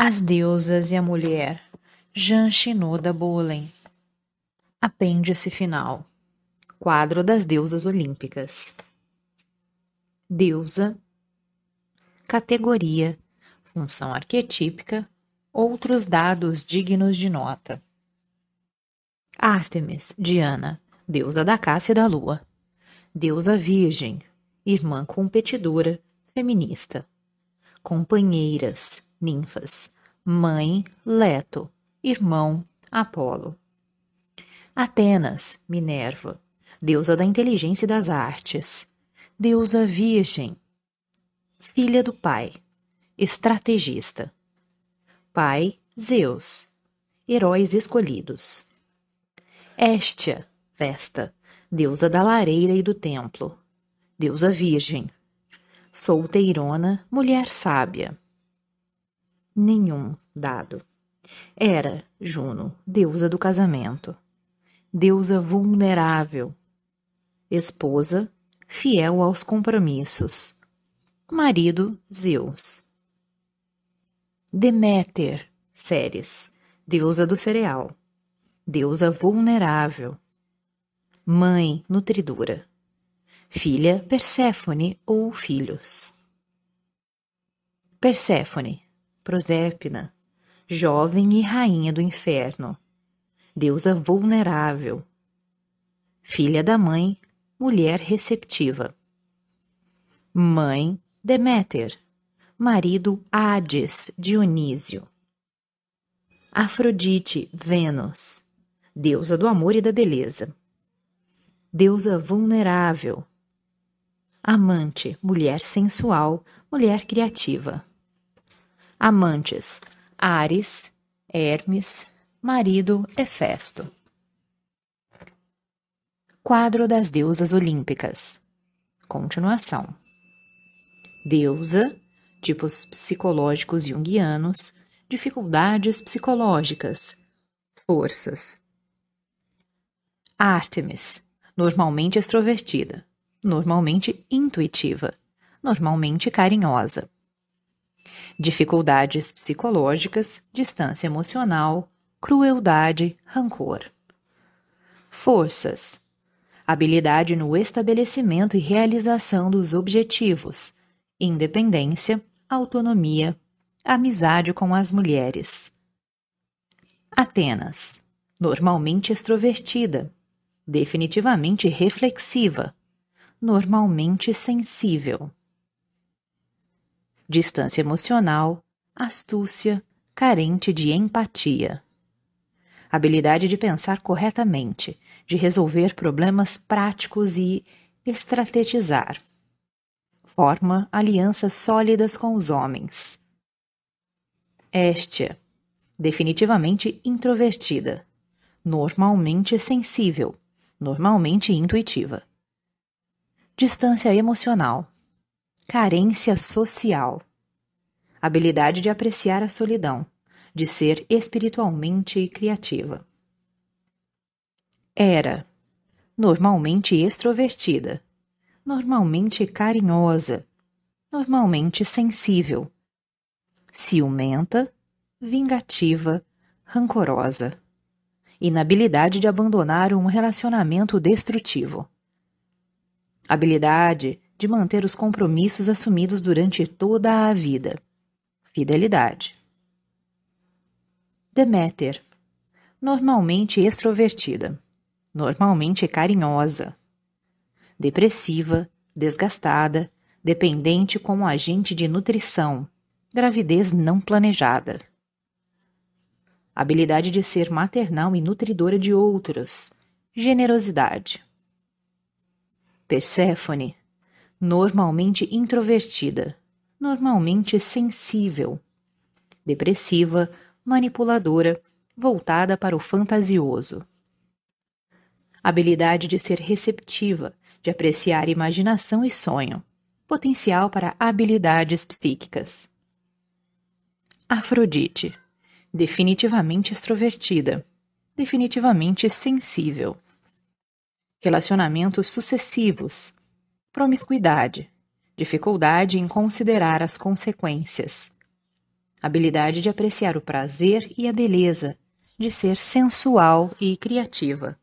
As Deusas e a Mulher, Jean Shinoda Bolen. Apêndice final. Quadro das Deusas Olímpicas. Deusa. Categoria. Função arquetípica. Outros dados dignos de nota. Ártemis, Diana, deusa da caça e da lua. Deusa virgem, irmã competidora, feminista. Companheiras, ninfas. Mãe, Leto. Irmão, Apolo. Atenas, Minerva, deusa da inteligência e das artes. Deusa virgem. Filha do pai, estrategista. Pai, Zeus. Heróis escolhidos. Éstia, Vesta, deusa da lareira e do templo. Deusa virgem. Solteirona, mulher sábia nenhum dado. Era Juno, deusa do casamento, deusa vulnerável, esposa, fiel aos compromissos, marido, Zeus. Deméter, Ceres, deusa do cereal, deusa vulnerável, mãe, nutridora, filha, Perséfone ou filhos. Perséfone, Prosépina, jovem e rainha do inferno, deusa vulnerável, filha da mãe, mulher receptiva. Mãe, Deméter, marido Hades, Dionísio. Afrodite, Vênus, deusa do amor e da beleza. Deusa vulnerável. Amante, mulher sensual, mulher criativa. Amantes: Ares, Hermes, marido Hefesto. Quadro das deusas olímpicas. Continuação. Deusa, tipos psicológicos junguianos, dificuldades psicológicas, forças. Ártemis, normalmente extrovertida, normalmente intuitiva, normalmente carinhosa dificuldades psicológicas, distância emocional, crueldade, rancor. Forças: habilidade no estabelecimento e realização dos objetivos, independência, autonomia, amizade com as mulheres. Atenas: normalmente extrovertida, definitivamente reflexiva, normalmente sensível distância emocional, astúcia, carente de empatia. Habilidade de pensar corretamente, de resolver problemas práticos e estrategizar. Forma alianças sólidas com os homens. Éstia, definitivamente introvertida, normalmente sensível, normalmente intuitiva. Distância emocional Carência social. Habilidade de apreciar a solidão, de ser espiritualmente criativa. Era. Normalmente extrovertida, normalmente carinhosa, normalmente sensível, ciumenta, vingativa, rancorosa. Inabilidade de abandonar um relacionamento destrutivo. Habilidade de manter os compromissos assumidos durante toda a vida. Fidelidade. Deméter. Normalmente extrovertida, normalmente carinhosa, depressiva, desgastada, dependente como agente de nutrição, gravidez não planejada. Habilidade de ser maternal e nutridora de outros, generosidade. Perséfone, normalmente introvertida, normalmente sensível, depressiva, manipuladora, voltada para o fantasioso. Habilidade de ser receptiva, de apreciar imaginação e sonho, potencial para habilidades psíquicas. Afrodite, definitivamente extrovertida, definitivamente sensível. Relacionamentos sucessivos, promiscuidade, dificuldade em considerar as consequências, habilidade de apreciar o prazer e a beleza, de ser sensual e criativa.